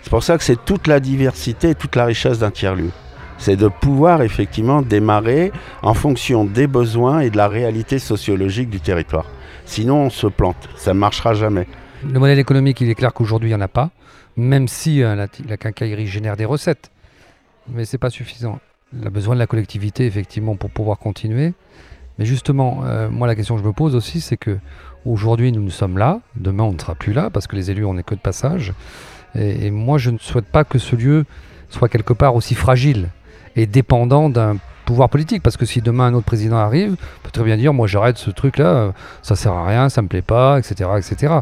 C'est pour ça que c'est toute la diversité et toute la richesse d'un tiers-lieu. C'est de pouvoir effectivement démarrer en fonction des besoins et de la réalité sociologique du territoire. Sinon, on se plante, ça ne marchera jamais. Le modèle économique, il est clair qu'aujourd'hui, il n'y en a pas, même si euh, la, quincaillerie génère des recettes. Mais ce n'est pas suffisant. Il a besoin de la collectivité, effectivement, pour pouvoir continuer. Mais justement, euh, moi, la question que je me pose aussi, c'est que aujourd'hui, nous, nous sommes là. Demain, on ne sera plus là, parce que les élus, on n'est que de passage. Et moi, je ne souhaite pas que ce lieu soit quelque part aussi fragile et dépendant d'un pouvoir politique. Parce que si demain un autre président arrive, peut très bien dire, moi j'arrête ce truc-là, euh, ça sert à rien, ça me plaît pas, etc. etc.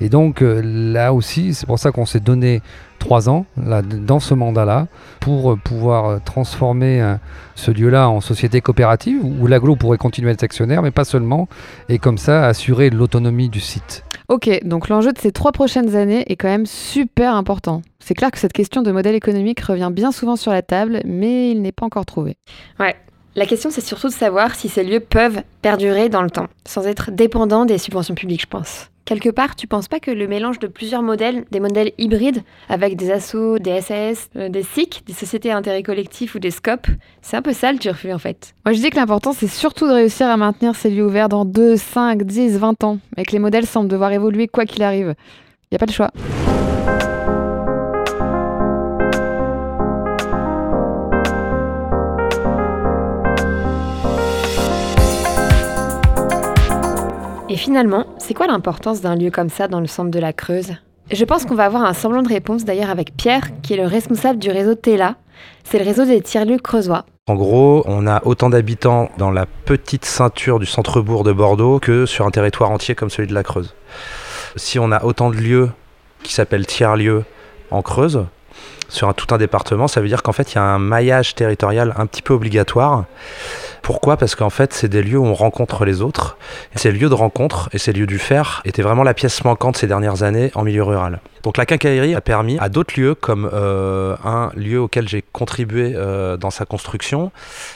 Et donc euh, là aussi, c'est pour ça qu'on s'est donné trois ans dans ce mandat-là pour euh, pouvoir transformer ce lieu-là en société coopérative où l'aglo pourrait continuer à être actionnaire, mais pas seulement, et comme ça assurer l'autonomie du site. Ok, donc l'enjeu de ces trois prochaines années est quand même super important. C'est clair que cette question de modèle économique revient bien souvent sur la table, mais il n'est pas encore trouvé. Ouais. La question, c'est surtout de savoir si ces lieux peuvent perdurer dans le temps, sans être dépendants des subventions publiques, je pense. Quelque part, tu penses pas que le mélange de plusieurs modèles, des modèles hybrides, avec des assos, des SAS, euh, des SIC, des sociétés à intérêt collectif ou des SCOP, c'est un peu ça le turfu en fait. Moi je dis que l'important c'est surtout de réussir à maintenir ces lieux ouverts dans 2, 5, 10, 20 ans, et que les modèles semblent devoir évoluer quoi qu'il arrive. Il n'y a pas de choix. Et finalement, c'est quoi l'importance d'un lieu comme ça dans le centre de la Creuse? Je pense qu'on va avoir un semblant de réponse d'ailleurs avec Pierre, qui est le responsable du réseau TELA. C'est le réseau des tiers-lieux creusois. En gros, on a autant d'habitants dans la petite ceinture du centre-bourg de Bordeaux que sur un territoire entier comme celui de la Creuse. Si on a autant de lieux qui s'appellent tiers-lieux en Creuse, sur tout un département, ça veut dire qu'en fait, il y a un maillage territorial un petit peu obligatoire. Pourquoi? Parce qu'en fait, c'est des lieux où on rencontre les autres. Ces lieux de rencontre et ces lieux du faire étaient vraiment la pièce manquante ces dernières années en milieu rural. Donc la quincaillerie a permis à d'autres lieux, comme euh, un lieu auquel j'ai contribué euh, dans sa construction,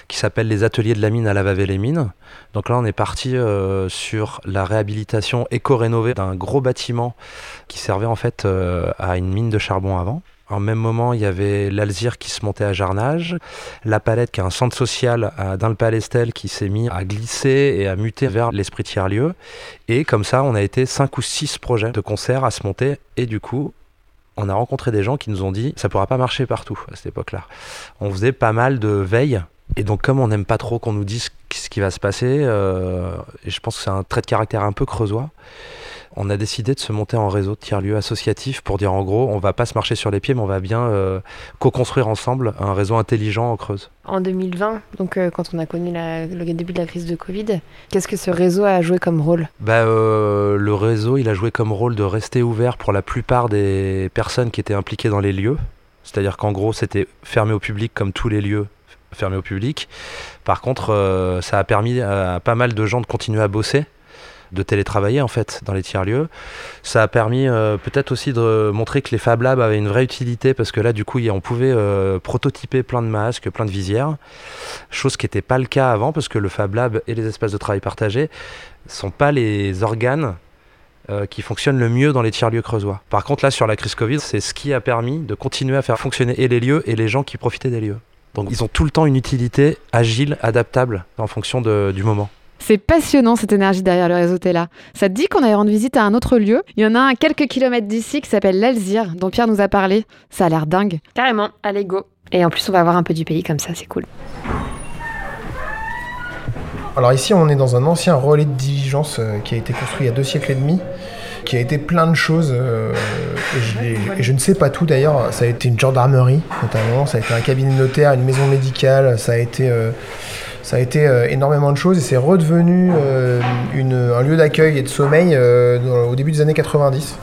qui s'appelle les ateliers de la mine à Lavavé-les-Mines. Donc là, on est parti euh, sur la réhabilitation éco-rénovée d'un gros bâtiment qui servait en fait à une mine de charbon avant. En même moment, il y avait l'Alzire qui se montait à Jarnage, la Palette qui est un centre social à Dun-le-Palestel qui s'est mis à glisser et à muter vers l'esprit tiers-lieu. Et comme ça, on a été cinq ou six projets de concerts à se monter. Et du coup, on a rencontré des gens qui nous ont dit ça pourra pas marcher partout à cette époque-là. On faisait pas mal de veille. Et donc, comme on n'aime pas trop qu'on nous dise ce qui va se passer, euh, et je pense que c'est un trait de caractère un peu creusois, on a décidé de se monter en réseau de tiers-lieux associatifs pour dire en gros, on va pas se marcher sur les pieds, mais on va bien euh, co-construire ensemble un réseau intelligent en Creuse. En 2020, donc euh, quand on a connu la- le début de la crise de Covid, qu'est-ce que ce réseau a joué comme rôle? Bah, le réseau, il a joué comme rôle de rester ouvert pour la plupart des personnes qui étaient impliquées dans les lieux. C'est-à-dire qu'en gros, c'était fermé au public comme tous les lieux fermés au public. Par contre, euh, ça a permis à pas mal de gens de continuer à bosser de télétravailler en fait dans les tiers-lieux. Ça a permis euh, peut-être aussi de montrer que les Fab Labs avaient une vraie utilité parce que là du coup on pouvait euh, prototyper plein de masques, plein de visières, chose qui n'était pas le cas avant parce que le Fab Lab et les espaces de travail partagés sont pas les organes qui fonctionnent le mieux dans les tiers-lieux creusois. Par contre là sur la crise Covid, c'est ce qui a permis de continuer à faire fonctionner et les lieux et les gens qui profitaient des lieux. Donc ils ont tout le temps une utilité agile, adaptable en fonction de, du moment. C'est passionnant cette énergie derrière le réseau Tela. Ça te dit qu'on aille rendre visite à un autre lieu? Il y en a un à quelques kilomètres d'ici qui s'appelle l'Alzire, dont Pierre nous a parlé. Ça a l'air dingue. Carrément, allez go. Et en plus, on va voir un peu du pays comme ça, c'est cool. Alors ici, on est dans un ancien relais de diligence euh, qui a été construit il y a deux siècles et demi, qui a été plein de choses. euh, et, je, l'ai- et je ne sais pas tout d'ailleurs. Ça a été une gendarmerie, notamment. Ça a été un cabinet notaire, une maison médicale. Ça a été, euh, ça a été euh, énormément de choses. Et c'est redevenu une- un lieu d'accueil et de sommeil dans- au début des années 90.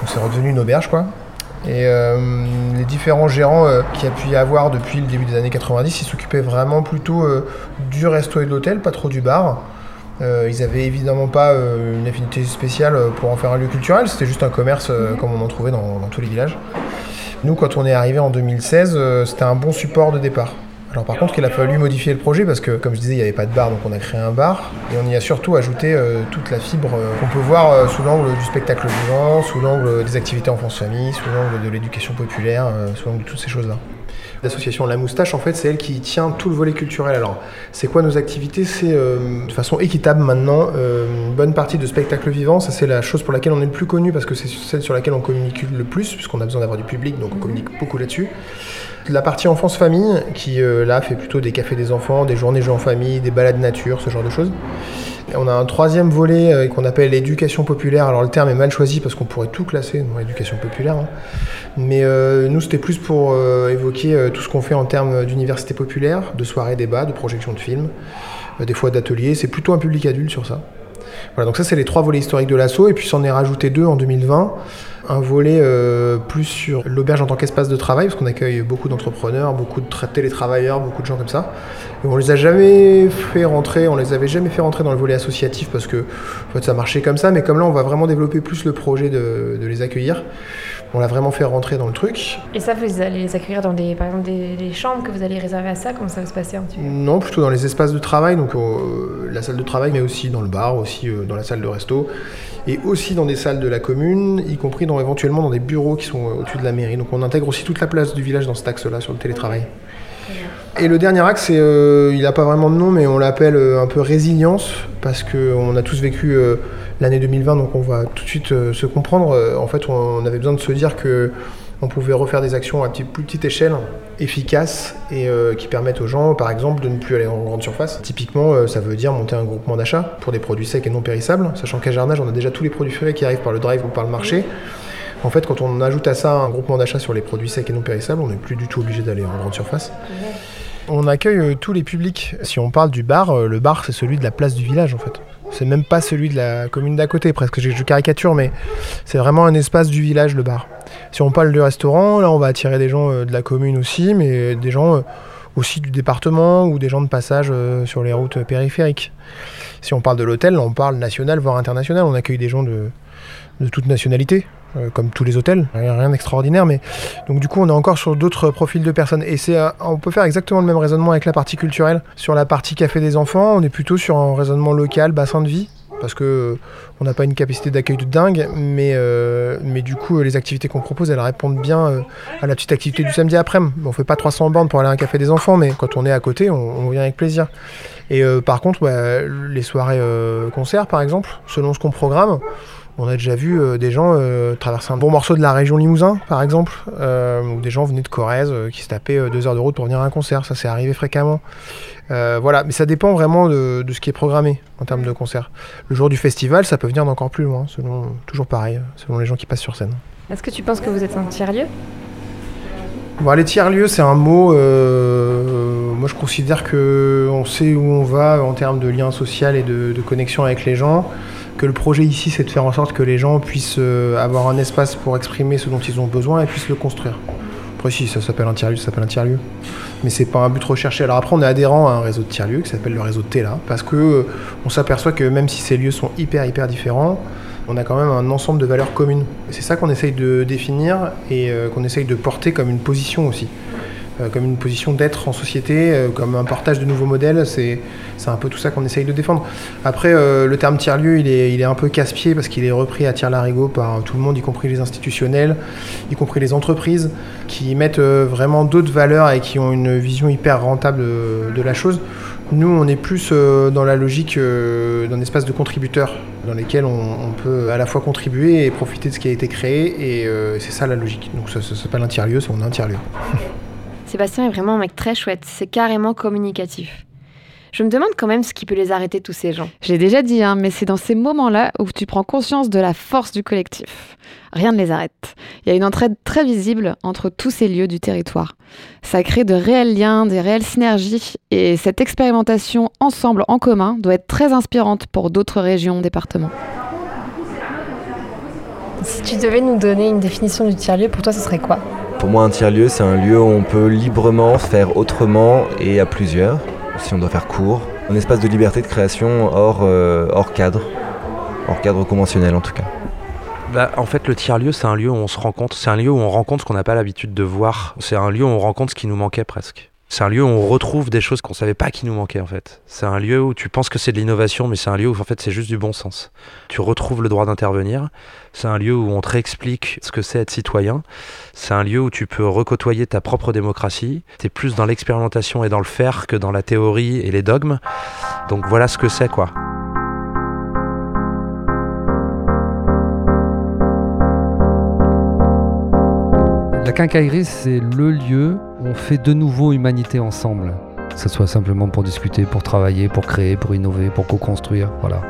Donc c'est redevenu une auberge, quoi. Et euh, les différents gérants euh, qu'il y a pu y avoir depuis le début des années 90, ils s'occupaient vraiment plutôt euh, du resto et de l'hôtel, pas trop du bar. Euh, ils avaient évidemment pas euh, une affinité spéciale euh, pour en faire un lieu culturel, c'était juste un commerce comme on en trouvait dans, tous les villages. Nous, quand on est arrivé en 2016, euh, c'était un bon support de départ. Alors par contre, il a fallu modifier le projet parce que, comme je disais, il n'y avait pas de bar, donc on a créé un bar et on y a surtout ajouté toute la fibre qu'on peut voir sous l'angle du spectacle vivant, sous l'angle des activités enfance-famille, sous l'angle de l'éducation populaire, sous l'angle de toutes ces choses-là. L'association La Moustache, en fait, c'est elle qui tient tout le volet culturel. Alors, c'est quoi nos activités? C'est euh, de façon équitable maintenant euh, une bonne partie de spectacle vivant. Ça, c'est la chose pour laquelle on est le plus connu parce que c'est celle sur laquelle on communique le plus, puisqu'on a besoin d'avoir du public, donc on communique beaucoup là-dessus. La partie enfance-famille, qui euh, là fait plutôt des cafés des enfants, des journées jeux en famille, des balades nature, ce genre de choses. On a un troisième volet euh, qu'on appelle l'éducation populaire. Alors le terme est mal choisi parce qu'on pourrait tout classer dans l'éducation populaire. hein. Mais euh, nous, c'était plus pour euh, évoquer tout ce qu'on fait en termes d'université populaire, de soirées débat, de projections de films, des fois d'ateliers. C'est plutôt un public adulte sur ça. Voilà, donc ça, c'est les trois volets historiques de l'assaut. Et puis, s'en est rajouté deux en 2020. Un volet euh, plus sur l'auberge en tant qu'espace de travail, parce qu'on accueille beaucoup d'entrepreneurs, beaucoup de tra- télétravailleurs, beaucoup de gens comme ça. Et on les a jamais fait rentrer, on les avait jamais fait rentrer dans le volet associatif parce que en fait, ça marchait comme ça. Mais comme là, on va vraiment développer plus le projet de les accueillir. On l'a vraiment fait rentrer dans le truc. Et ça, vous allez les accueillir dans des, par exemple, des, des chambres que vous allez réserver à ça? Comment ça va se passer Non, plutôt dans les espaces de travail, donc euh, la salle de travail, mais aussi dans le bar, aussi euh, dans la salle de resto, et aussi dans des salles de la commune, y compris dans, éventuellement dans des bureaux qui sont euh, au-dessus de la mairie. Donc on intègre aussi toute la place du village dans cet axe-là, sur le télétravail. Et le dernier axe, euh, il n'a pas vraiment de nom, mais on l'appelle un peu résilience, parce qu'on a tous vécu l'année 2020, donc on va tout de suite euh, se comprendre. Euh, en fait, on, avait besoin de se dire que on pouvait refaire des actions à plus petite échelle, efficaces, et euh, qui permettent aux gens, par exemple, de ne plus aller en grande surface. Typiquement, euh, ça veut dire monter un groupement d'achat pour des produits secs et non périssables, sachant qu'à Jardinage, on a déjà tous les produits frais qui arrivent par le drive ou par le marché. En fait, quand on ajoute à ça un groupement d'achat sur les produits secs et non périssables, on n'est plus du tout obligé d'aller en grande surface. On accueille tous les publics. Si on parle du bar, le bar c'est celui de la place du village en fait. C'est même pas celui de la commune d'à côté, presque. Je caricature, mais c'est vraiment un espace du village le bar. Si on parle du restaurant, là on va attirer des gens euh, de la commune aussi, mais des gens euh, aussi du département ou des gens de passage euh, sur les routes périphériques. Si on parle de l'hôtel, on parle national voire international. On accueille des gens de, de toute nationalité, comme tous les hôtels, rien, d'extraordinaire, mais donc du coup on est encore sur d'autres profils de personnes et c'est euh, on peut faire exactement le même raisonnement avec la partie culturelle. Sur la partie café des enfants, on est plutôt sur un raisonnement local, bassin de vie. Parce que euh, on n'a pas une capacité d'accueil de dingue, mais, euh, du coup, euh, les activités qu'on propose, elles répondent bien euh, à la petite activité du samedi après-midi. On fait pas 300 bornes pour aller à un café des enfants, mais quand on est à côté, on, vient avec plaisir. Et euh, par contre, bah, les soirées euh, concerts, par exemple, selon ce qu'on programme, on a déjà vu euh, des gens euh, traverser un bon morceau de la région Limousin, par exemple, euh, ou des gens venaient de Corrèze qui se tapaient deux heures de route pour venir à un concert. Ça, c'est arrivé fréquemment. Voilà, mais ça dépend vraiment de, de ce qui est programmé en termes de concert. Le jour du festival, ça peut venir d'encore plus loin, selon toujours pareil, selon les gens qui passent sur scène. Est-ce que tu penses que vous êtes un tiers-lieu? Bon, les tiers-lieux, c'est un mot. euh, moi, je considère que on sait où on va en termes de lien social et de, de connexion avec les gens. Que le projet ici, c'est de faire en sorte que les gens puissent euh, avoir un espace pour exprimer ce dont ils ont besoin et puissent le construire. Après, si ça s'appelle un tiers-lieu, ça s'appelle un tiers-lieu. mais c'est pas un but recherché. Alors après, on est adhérent à un réseau de tiers-lieux qui s'appelle le réseau TELA, parce que euh, on s'aperçoit que même si ces lieux sont hyper hyper différents, on a quand même un ensemble de valeurs communes. C'est ça qu'on essaye de définir et euh, qu'on essaye de porter comme une position aussi. Euh, comme une position d'être en société, euh, comme un portage de nouveaux modèles, c'est un peu tout ça qu'on essaye de défendre. Après, euh, le terme tiers-lieu, il est, il est un peu casse-pied parce qu'il est repris à tire-larigot par tout le monde, y compris les institutionnels, y compris les entreprises, qui mettent vraiment d'autres valeurs et qui ont une vision hyper rentable de la chose. Nous, on est plus dans la logique d'un espace de contributeurs dans lesquels on, peut à la fois contribuer et profiter de ce qui a été créé, et c'est ça la logique. Donc ça, ça s'appelle un tiers-lieu, c'est on un tiers-lieu. Sébastien est vraiment un mec très chouette, c'est carrément communicatif. Je me demande quand même ce qui peut les arrêter, tous ces gens. Je l'ai déjà dit, hein, mais c'est dans ces moments-là où tu prends conscience de la force du collectif. Rien ne les arrête. Il y a une entraide très visible entre tous ces lieux du territoire. Ça crée de réels liens, des réelles synergies, et cette expérimentation ensemble, en commun, doit être très inspirante pour d'autres régions, départements. Si tu devais nous donner une définition du tiers-lieu, pour toi, ce serait quoi? Pour moi, un tiers-lieu, c'est un lieu où on peut librement faire autrement et à plusieurs, si on doit faire court. Un espace de liberté de création hors, euh, hors cadre, hors cadre conventionnel en tout cas. Bah, en fait, le tiers-lieu, c'est un lieu où on se rencontre. C'est un lieu où on rencontre ce qu'on n'a pas l'habitude de voir. C'est un lieu où on rencontre ce qui nous manquait presque. C'est un lieu où on retrouve des choses qu'on savait pas qui nous manquaient en fait. C'est un lieu où tu penses que c'est de l'innovation, mais c'est un lieu où en fait c'est juste du bon sens. Tu retrouves le droit d'intervenir. C'est un lieu où on te réexplique ce que c'est être citoyen. C'est un lieu où tu peux recôtoyer ta propre démocratie. T'es plus dans l'expérimentation et dans le faire que dans la théorie et les dogmes. Donc voilà ce que c'est quoi. Quincaillerie, c'est le lieu où on fait de nouveau humanité ensemble. Que ce soit simplement pour discuter, pour travailler, pour créer, pour innover, pour co-construire. Voilà.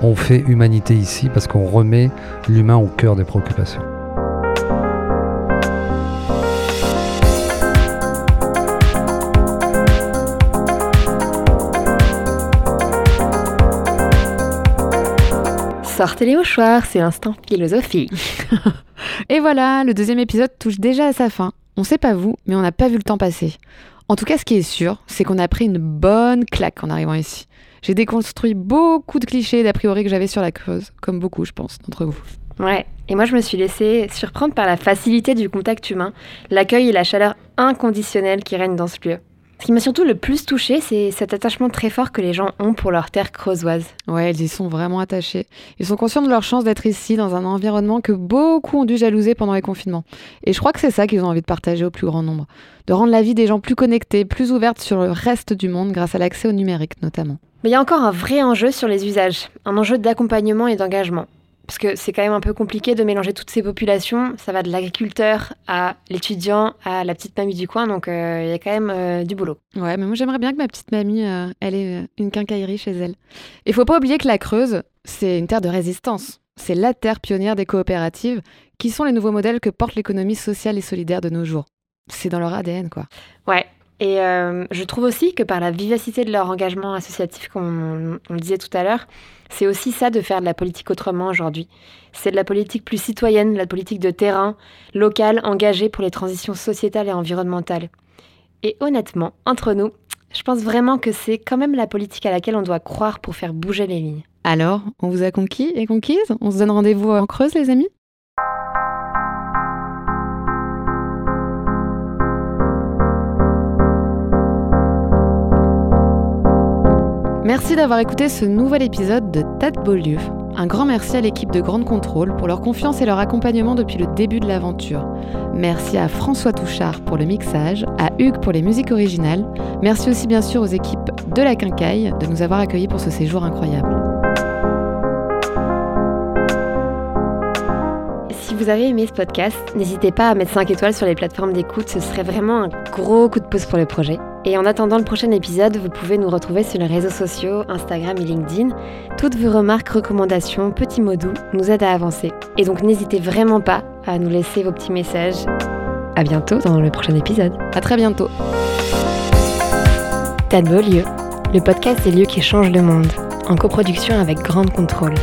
On fait humanité ici parce qu'on remet l'humain au cœur des préoccupations. Sortez les mouchoirs, c'est l'instant philosophie. Et voilà, le deuxième épisode touche déjà à sa fin. On sait pas vous, mais on n'a pas vu le temps passer. En tout cas, ce qui est sûr, c'est qu'on a pris une bonne claque en arrivant ici. J'ai déconstruit beaucoup de clichés d'a priori que j'avais sur la Creuse, comme beaucoup, je pense, d'entre vous. Ouais, et moi je me suis laissée surprendre par la facilité du contact humain, l'accueil et la chaleur inconditionnelle qui règnent dans ce lieu. Ce qui m'a surtout le plus touché, c'est cet attachement très fort que les gens ont pour leur terre creusoise. Ouais, ils y sont vraiment attachés. Ils sont conscients de leur chance d'être ici, dans un environnement que beaucoup ont dû jalouser pendant les confinements. Et je crois que c'est ça qu'ils ont envie de partager au plus grand nombre. De rendre la vie des gens plus connectée, plus ouverte sur le reste du monde grâce à l'accès au numérique notamment. Mais il y a encore un vrai enjeu sur les usages, un enjeu d'accompagnement et d'engagement. Parce que c'est quand même un peu compliqué de mélanger toutes ces populations. Ça va de l'agriculteur à l'étudiant à la petite mamie du coin, donc euh, il y a quand même euh, du boulot. Ouais, mais moi j'aimerais bien que ma petite mamie, euh, elle ait une quincaillerie chez elle. Il faut pas oublier que la Creuse, c'est une terre de résistance. C'est la terre pionnière des coopératives, qui sont les nouveaux modèles que porte l'économie sociale et solidaire de nos jours. C'est dans leur ADN, quoi. Ouais. Et euh, je trouve aussi que par la vivacité de leur engagement associatif, comme on, le disait tout à l'heure, c'est aussi ça de faire de la politique autrement aujourd'hui. C'est de la politique plus citoyenne, de la politique de terrain, locale, engagée pour les transitions sociétales et environnementales. Et honnêtement, entre nous, je pense vraiment que c'est quand même la politique à laquelle on doit croire pour faire bouger les lignes. Alors, on vous a conquis et conquise On se donne rendez-vous en Creuse, les amis? Merci d'avoir écouté ce nouvel épisode de de Beaulieu. Un grand merci à l'équipe de Grande Contrôle pour leur confiance et leur accompagnement depuis le début de l'aventure. Merci à François Touchard pour le mixage, à Hugues pour les musiques originales. Merci aussi bien sûr aux équipes de la Quincaille de nous avoir accueillis pour ce séjour incroyable. Si vous avez aimé ce podcast, n'hésitez pas à mettre 5 étoiles sur les plateformes d'écoute, ce serait vraiment un gros coup de pouce pour le projet. Et en attendant le prochain épisode, vous pouvez nous retrouver sur les réseaux sociaux, Instagram et LinkedIn. Toutes vos remarques, recommandations, petits mots doux nous aident à avancer. Et donc n'hésitez vraiment pas à nous laisser vos petits messages. À bientôt dans le prochain épisode. À très bientôt. Tas de beaux lieux, le podcast des lieux qui changent le monde, en coproduction avec Grande Contrôle.